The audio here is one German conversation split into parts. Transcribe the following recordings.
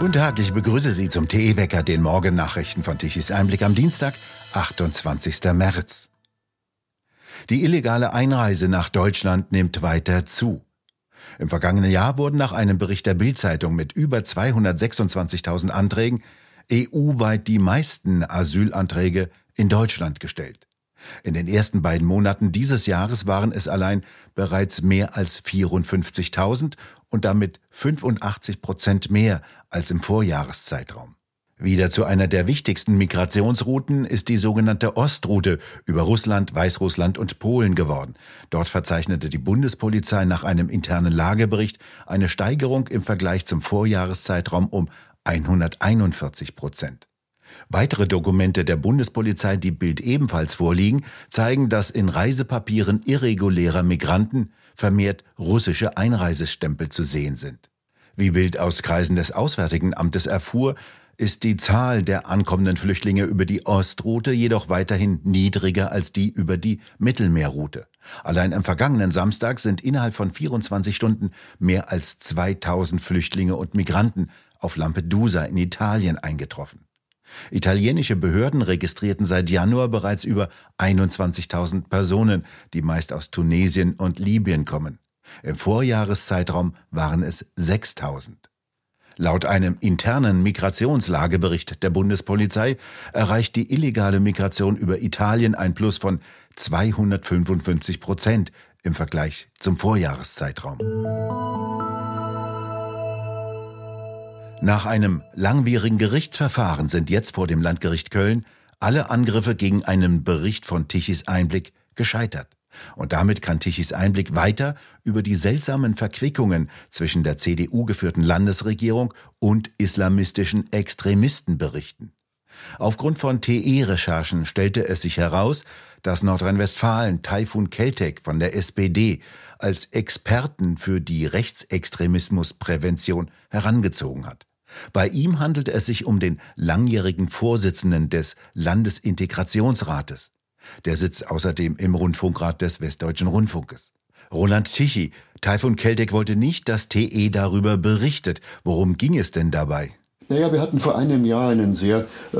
Guten Tag, ich begrüße Sie zum TE-Wecker, den Morgennachrichten von Tichys Einblick am Dienstag, 28. März. Die illegale Einreise nach Deutschland nimmt weiter zu. Im vergangenen Jahr wurden nach einem Bericht der Bild-Zeitung mit über 226.000 Anträgen EU-weit die meisten Asylanträge in Deutschland gestellt. In den ersten beiden Monaten dieses Jahres waren es allein bereits mehr als 54.000 und damit 85 Prozent mehr als im Vorjahreszeitraum. Wieder zu einer der wichtigsten Migrationsrouten ist die sogenannte Ostroute über Russland, Weißrussland und Polen geworden. Dort verzeichnete die Bundespolizei nach einem internen Lagebericht eine Steigerung im Vergleich zum Vorjahreszeitraum um 141 Prozent. Weitere Dokumente der Bundespolizei, die Bild ebenfalls vorliegen, zeigen, dass in Reisepapieren irregulärer Migranten vermehrt russische Einreisestempel zu sehen sind. Wie Bild aus Kreisen des Auswärtigen Amtes erfuhr, ist die Zahl der ankommenden Flüchtlinge über die Ostroute jedoch weiterhin niedriger als die über die Mittelmeerroute. Allein am vergangenen Samstag sind innerhalb von 24 Stunden mehr als 2000 Flüchtlinge und Migranten auf Lampedusa in Italien eingetroffen. Italienische Behörden registrierten seit Januar bereits über 21.000 Personen, die meist aus Tunesien und Libyen kommen. Im Vorjahreszeitraum waren es 6.000. Laut einem internen Migrationslagebericht der Bundespolizei erreicht die illegale Migration über Italien ein Plus von 255 Prozent im Vergleich zum Vorjahreszeitraum. Nach einem langwierigen Gerichtsverfahren sind jetzt vor dem Landgericht Köln alle Angriffe gegen einen Bericht von Tichys Einblick gescheitert. Und damit kann Tichys Einblick weiter über die seltsamen Verquickungen zwischen der CDU geführten Landesregierung und islamistischen Extremisten berichten. Aufgrund von TE-Recherchen stellte es sich heraus, dass Nordrhein-Westfalen Taifun Keltek von der SPD als Experten für die Rechtsextremismusprävention herangezogen hat. Bei ihm handelte es sich um den langjährigen Vorsitzenden des Landesintegrationsrates. Der sitzt außerdem im Rundfunkrat des Westdeutschen Rundfunkes. Roland Tichy, Taifun Keltek wollte nicht, dass TE darüber berichtet. Worum ging es denn dabei? Naja, wir hatten vor einem Jahr einen sehr äh,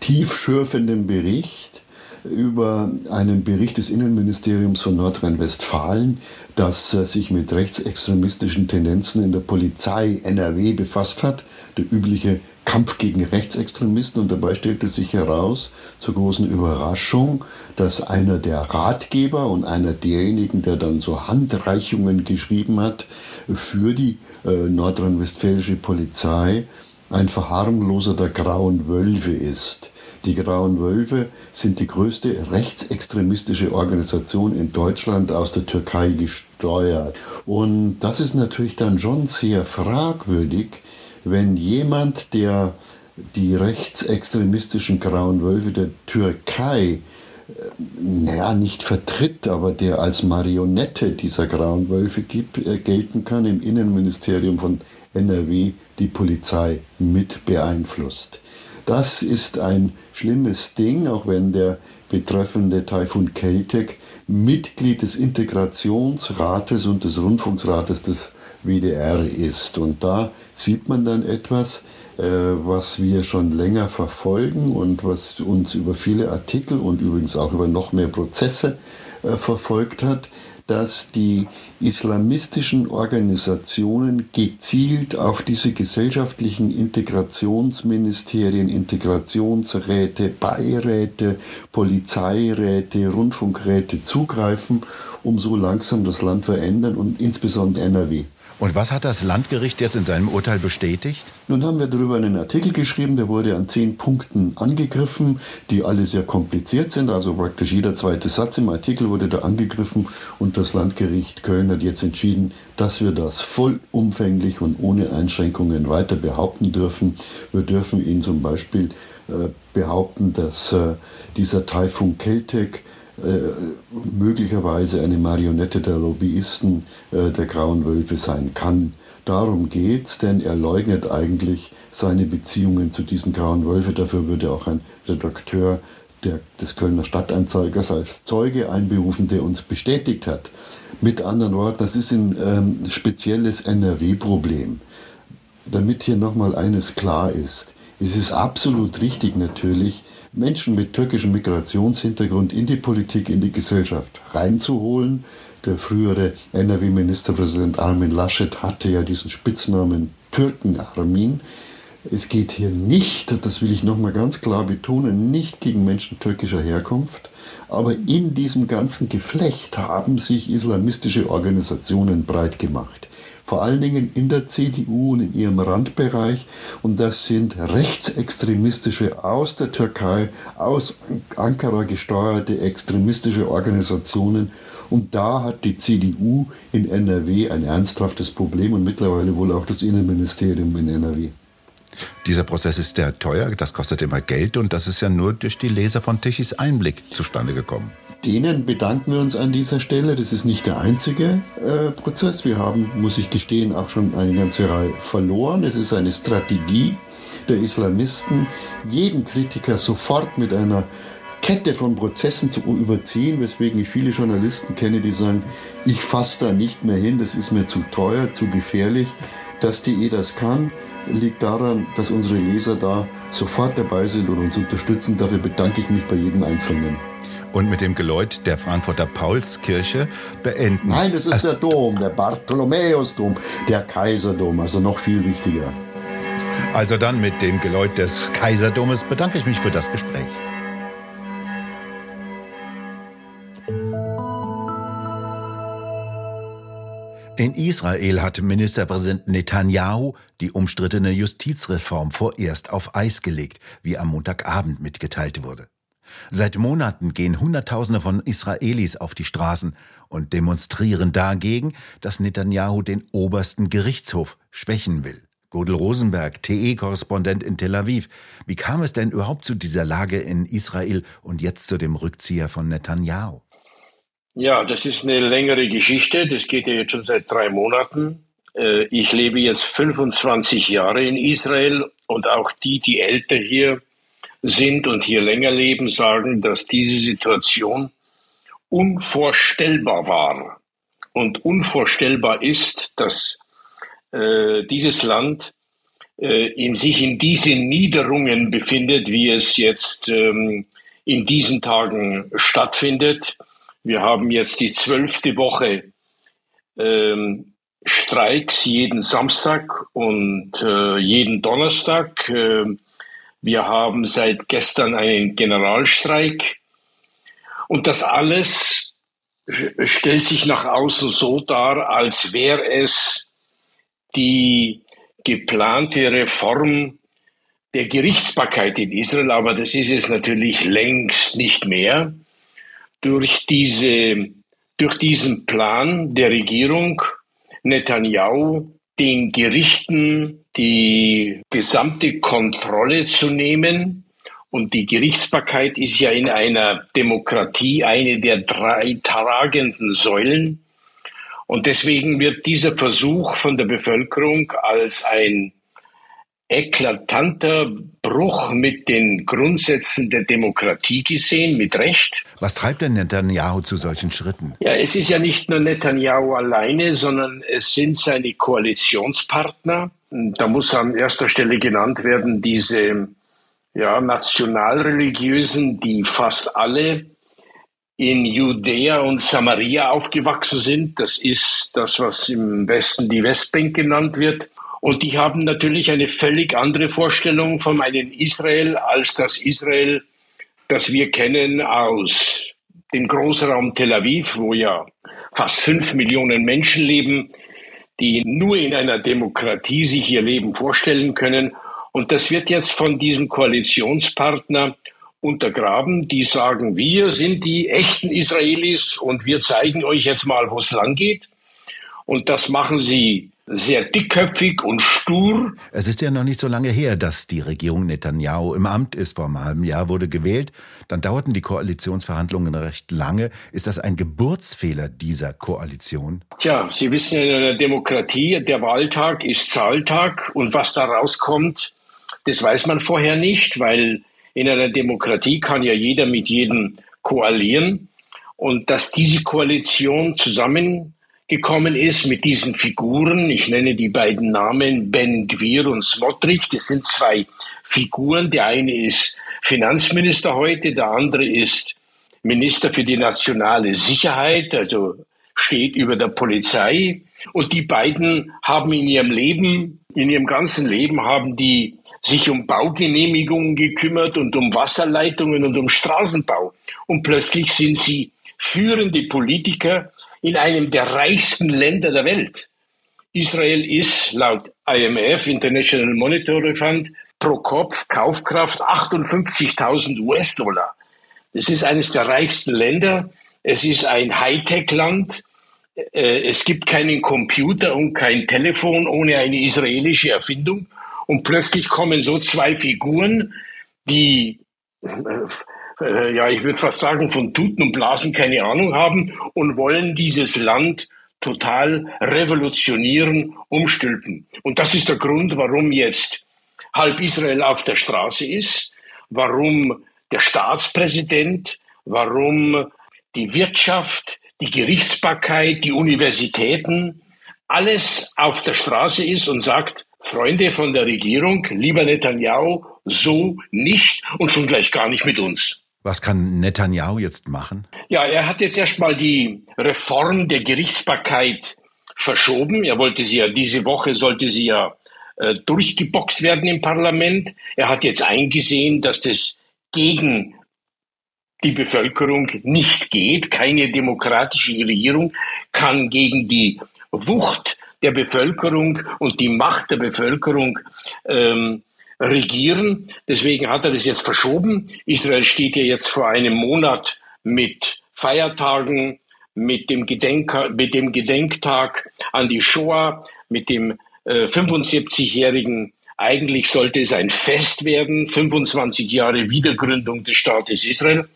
tiefschürfenden Bericht über einen Bericht des Innenministeriums von Nordrhein-Westfalen, das äh, sich mit rechtsextremistischen Tendenzen in der Polizei NRW befasst hat. Der übliche Kampf gegen Rechtsextremisten und dabei stellte sich heraus, zur großen Überraschung, dass einer der Ratgeber und einer derjenigen, der dann so Handreichungen geschrieben hat für die äh, nordrhein-westfälische Polizei, ein Verharmloser der grauen Wölfe ist. Die Grauen Wölfe sind die größte rechtsextremistische Organisation in Deutschland aus der Türkei gesteuert. Und das ist natürlich dann schon sehr fragwürdig, wenn jemand, der die rechtsextremistischen Grauen Wölfe der Türkei äh, naja, nicht vertritt, aber der als Marionette dieser Grauen Wölfe äh, gelten kann, im Innenministerium von NRW die Polizei mit beeinflusst. Das ist ein schlimmes Ding, auch wenn der betreffende Taifun Keltek Mitglied des Integrationsrates und des Rundfunksrates des WDR ist. Und da sieht man dann etwas, äh, was wir schon länger verfolgen und was uns über viele Artikel und übrigens auch über noch mehr Prozesse äh, verfolgt hat, dass die islamistischen Organisationen gezielt auf diese gesellschaftlichen Integrationsministerien, Integrationsräte, Beiräte, Polizeiräte, Rundfunkräte zugreifen, um so langsam das Land verändern und insbesondere NRW. Und was hat das Landgericht jetzt in seinem Urteil bestätigt? Nun haben wir darüber einen Artikel geschrieben, der wurde an zehn Punkten angegriffen, die alle sehr kompliziert sind. Also praktisch jeder zweite Satz im Artikel wurde da angegriffen und das Landgericht Köln hat jetzt entschieden, dass wir das vollumfänglich und ohne Einschränkungen weiter behaupten dürfen. Wir dürfen ihn zum Beispiel äh, behaupten, dass äh, dieser Taifun Keltek möglicherweise eine Marionette der Lobbyisten äh, der Grauen Wölfe sein kann. Darum geht's, denn er leugnet eigentlich seine Beziehungen zu diesen Grauen Wölfe. Dafür würde auch ein Redakteur der, des Kölner Stadtanzeigers als Zeuge einberufen, der uns bestätigt hat. Mit anderen Worten, das ist ein ähm, spezielles NRW-Problem. damit hier nochmal eines klar ist. Es ist absolut richtig natürlich, Menschen mit türkischem Migrationshintergrund in die Politik, in die Gesellschaft reinzuholen. Der frühere NRW-Ministerpräsident Armin Laschet hatte ja diesen Spitznamen Türken Armin. Es geht hier nicht, das will ich nochmal ganz klar betonen, nicht gegen Menschen türkischer Herkunft. Aber in diesem ganzen Geflecht haben sich islamistische Organisationen breit gemacht. Vor allen Dingen in der CDU und in ihrem Randbereich. Und das sind rechtsextremistische, aus der Türkei, aus Ankara gesteuerte extremistische Organisationen. Und da hat die CDU in NRW ein ernsthaftes Problem und mittlerweile wohl auch das Innenministerium in NRW. Dieser Prozess ist sehr teuer, das kostet immer Geld und das ist ja nur durch die Leser von Tichys Einblick zustande gekommen. Denen bedanken wir uns an dieser Stelle. Das ist nicht der einzige äh, Prozess. Wir haben, muss ich gestehen, auch schon eine ganze Reihe verloren. Es ist eine Strategie der Islamisten, jeden Kritiker sofort mit einer Kette von Prozessen zu überziehen, weswegen ich viele Journalisten kenne, die sagen, ich fasse da nicht mehr hin, das ist mir zu teuer, zu gefährlich. Dass die eh das kann, liegt daran, dass unsere Leser da sofort dabei sind und uns unterstützen. Dafür bedanke ich mich bei jedem Einzelnen. Und mit dem Geläut der Frankfurter Paulskirche beenden. Nein, das ist der Dom, der Bartholomäusdom, der Kaiserdom, also noch viel wichtiger. Also dann mit dem Geläut des Kaiserdomes bedanke ich mich für das Gespräch. In Israel hat Ministerpräsident Netanyahu die umstrittene Justizreform vorerst auf Eis gelegt, wie am Montagabend mitgeteilt wurde. Seit Monaten gehen Hunderttausende von Israelis auf die Straßen und demonstrieren dagegen, dass Netanyahu den obersten Gerichtshof schwächen will. Godel Rosenberg, TE-Korrespondent in Tel Aviv. Wie kam es denn überhaupt zu dieser Lage in Israel und jetzt zu dem Rückzieher von Netanyahu? Ja, das ist eine längere Geschichte. Das geht ja jetzt schon seit drei Monaten. Äh, ich lebe jetzt 25 Jahre in Israel und auch die, die älter hier sind und hier länger leben, sagen, dass diese Situation unvorstellbar war und unvorstellbar ist, dass äh, dieses Land äh, in sich in diesen Niederungen befindet, wie es jetzt ähm, in diesen Tagen stattfindet. Wir haben jetzt die zwölfte Woche ähm, Streiks jeden Samstag und äh, jeden Donnerstag. Äh, wir haben seit gestern einen Generalstreik. Und das alles stellt sich nach außen so dar, als wäre es die geplante Reform der Gerichtsbarkeit in Israel, aber das ist es natürlich längst nicht mehr durch, diese, durch diesen Plan der Regierung Netanyahu den Gerichten die gesamte Kontrolle zu nehmen. Und die Gerichtsbarkeit ist ja in einer Demokratie eine der drei tragenden Säulen. Und deswegen wird dieser Versuch von der Bevölkerung als ein eklatanter Bruch mit den Grundsätzen der Demokratie gesehen, mit Recht. Was treibt denn Netanyahu zu solchen Schritten? Ja, es ist ja nicht nur Netanyahu alleine, sondern es sind seine Koalitionspartner. Da muss an erster Stelle genannt werden diese ja, Nationalreligiösen, die fast alle in Judäa und Samaria aufgewachsen sind. Das ist das, was im Westen die Westbank genannt wird. Und die haben natürlich eine völlig andere Vorstellung von einem Israel als das Israel, das wir kennen aus dem Großraum Tel Aviv, wo ja fast fünf Millionen Menschen leben, die nur in einer Demokratie sich ihr Leben vorstellen können. Und das wird jetzt von diesem Koalitionspartner untergraben. Die sagen, wir sind die echten Israelis und wir zeigen euch jetzt mal, wo es lang geht. Und das machen sie sehr dickköpfig und stur. Es ist ja noch nicht so lange her, dass die Regierung Netanyahu im Amt ist. Vor einem halben Jahr wurde gewählt. Dann dauerten die Koalitionsverhandlungen recht lange. Ist das ein Geburtsfehler dieser Koalition? Tja, Sie wissen, in einer Demokratie, der Wahltag ist Zahltag. Und was da rauskommt, das weiß man vorher nicht, weil in einer Demokratie kann ja jeder mit jedem koalieren. Und dass diese Koalition zusammen gekommen ist mit diesen Figuren. Ich nenne die beiden Namen Ben Gwir und Smotrich. Das sind zwei Figuren. Der eine ist Finanzminister heute, der andere ist Minister für die nationale Sicherheit, also steht über der Polizei. Und die beiden haben in ihrem Leben, in ihrem ganzen Leben haben die sich um Baugenehmigungen gekümmert und um Wasserleitungen und um Straßenbau. Und plötzlich sind sie führende Politiker in einem der reichsten Länder der Welt. Israel ist laut IMF, International Monetary Fund, pro Kopf Kaufkraft 58.000 US-Dollar. Das ist eines der reichsten Länder. Es ist ein Hightech-Land. Äh, es gibt keinen Computer und kein Telefon ohne eine israelische Erfindung. Und plötzlich kommen so zwei Figuren, die äh, ja, ich würde fast sagen, von Tuten und Blasen keine Ahnung haben und wollen dieses Land total revolutionieren, umstülpen. Und das ist der Grund, warum jetzt halb Israel auf der Straße ist, warum der Staatspräsident, warum die Wirtschaft, die Gerichtsbarkeit, die Universitäten, alles auf der Straße ist und sagt, Freunde von der Regierung, lieber Netanyahu, so nicht und schon gleich gar nicht mit uns. Was kann Netanyahu jetzt machen? Ja, er hat jetzt erstmal die Reform der Gerichtsbarkeit verschoben. Er wollte sie ja, diese Woche sollte sie ja äh, durchgeboxt werden im Parlament. Er hat jetzt eingesehen, dass das gegen die Bevölkerung nicht geht. Keine demokratische Regierung kann gegen die Wucht der Bevölkerung und die Macht der Bevölkerung ähm, regieren. Deswegen hat er das jetzt verschoben. Israel steht ja jetzt vor einem Monat mit Feiertagen, mit dem, Gedenk mit dem Gedenktag an die Shoah, mit dem äh, 75-jährigen eigentlich sollte es ein Fest werden, 25 Jahre Wiedergründung des Staates Israel.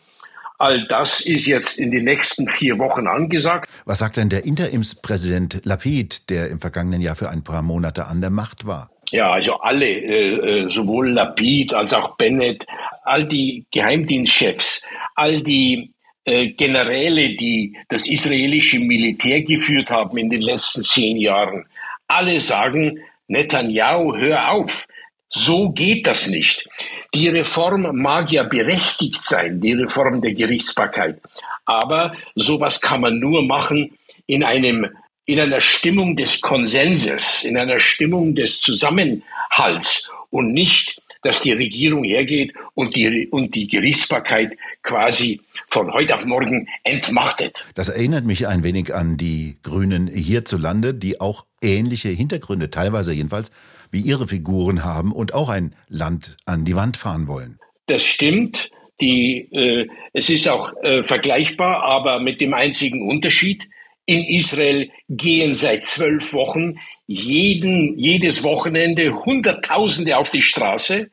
All das ist jetzt in den nächsten vier Wochen angesagt. Was sagt denn der Interimspräsident Lapid, der im vergangenen Jahr für ein paar Monate an der Macht war? Ja, also alle, äh, äh, sowohl Lapid als auch Bennett, all die Geheimdienstchefs, all die äh, Generäle, die das israelische Militär geführt haben in den letzten zehn Jahren, alle sagen, Netanyahu, hör auf. So geht das nicht. Die Reform mag ja berechtigt sein, die Reform der Gerichtsbarkeit. Aber sowas kann man nur machen in einem in einer Stimmung des Konsenses, in einer Stimmung des Zusammenhalts und nicht, dass die Regierung hergeht und die, und die Gerichtsbarkeit quasi von heute auf morgen entmachtet. Das erinnert mich ein wenig an die Grünen hierzulande, die auch ähnliche Hintergründe, teilweise jedenfalls, wie ihre Figuren haben und auch ein Land an die Wand fahren wollen. Das stimmt. Die, äh, es ist auch äh, vergleichbar, aber mit dem einzigen Unterschied, in Israel gehen seit zwölf Wochen jeden, jedes Wochenende Hunderttausende auf die Straße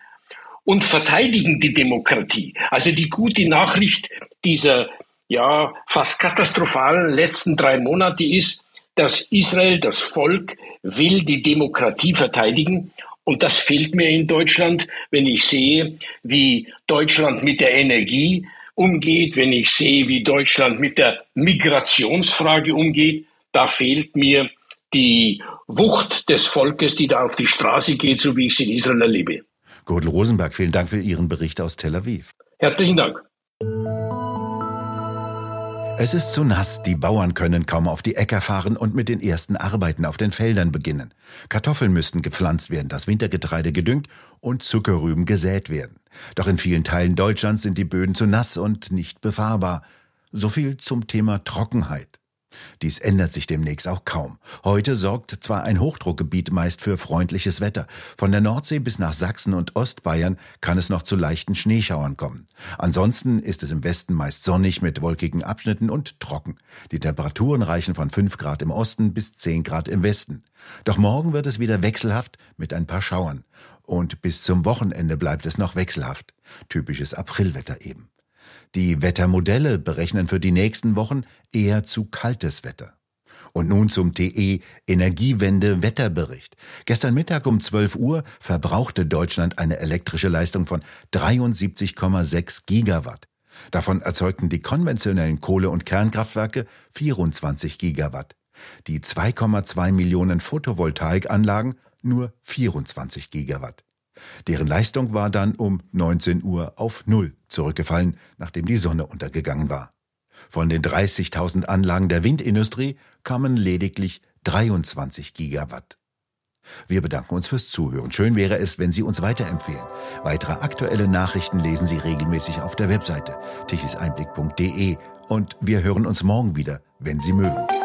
und verteidigen die Demokratie. Also die gute Nachricht dieser ja fast katastrophalen letzten drei Monate ist, dass Israel, das Volk, will die Demokratie verteidigen. Und das fehlt mir in Deutschland, wenn ich sehe, wie Deutschland mit der Energie umgeht, wenn ich sehe, wie Deutschland mit der Migrationsfrage umgeht, da fehlt mir die Wucht des Volkes, die da auf die Straße geht, so wie ich sie in Israel erlebe. Gordel Rosenberg, vielen Dank für Ihren Bericht aus Tel Aviv. Herzlichen Dank. Es ist zu nass, die Bauern können kaum auf die Äcker fahren und mit den ersten Arbeiten auf den Feldern beginnen. Kartoffeln müssten gepflanzt werden, das Wintergetreide gedüngt und Zuckerrüben gesät werden. Doch in vielen Teilen Deutschlands sind die Böden zu nass und nicht befahrbar. So viel zum Thema Trockenheit. Dies ändert sich demnächst auch kaum. Heute sorgt zwar ein Hochdruckgebiet meist für freundliches Wetter. Von der Nordsee bis nach Sachsen und Ostbayern kann es noch zu leichten Schneeschauern kommen. Ansonsten ist es im Westen meist sonnig mit wolkigen Abschnitten und trocken. Die Temperaturen reichen von 5 Grad im Osten bis 10 Grad im Westen. Doch morgen wird es wieder wechselhaft mit ein paar Schauern. Und bis zum Wochenende bleibt es noch wechselhaft. Typisches Aprilwetter eben. Die Wettermodelle berechnen für die nächsten Wochen eher zu kaltes Wetter. Und nun zum TE Energiewende Wetterbericht. Gestern Mittag um 12 Uhr verbrauchte Deutschland eine elektrische Leistung von 73,6 Gigawatt. Davon erzeugten die konventionellen Kohle- und Kernkraftwerke 24 Gigawatt. Die 2,2 Millionen Photovoltaikanlagen nur 24 Gigawatt. Deren Leistung war dann um 19 Uhr auf Null zurückgefallen, nachdem die Sonne untergegangen war. Von den 30.000 Anlagen der Windindustrie kamen lediglich 23 Gigawatt. Wir bedanken uns fürs Zuhören. Schön wäre es, wenn Sie uns weiterempfehlen. Weitere aktuelle Nachrichten lesen Sie regelmäßig auf der Webseite tichiseinblick.de und wir hören uns morgen wieder, wenn Sie mögen.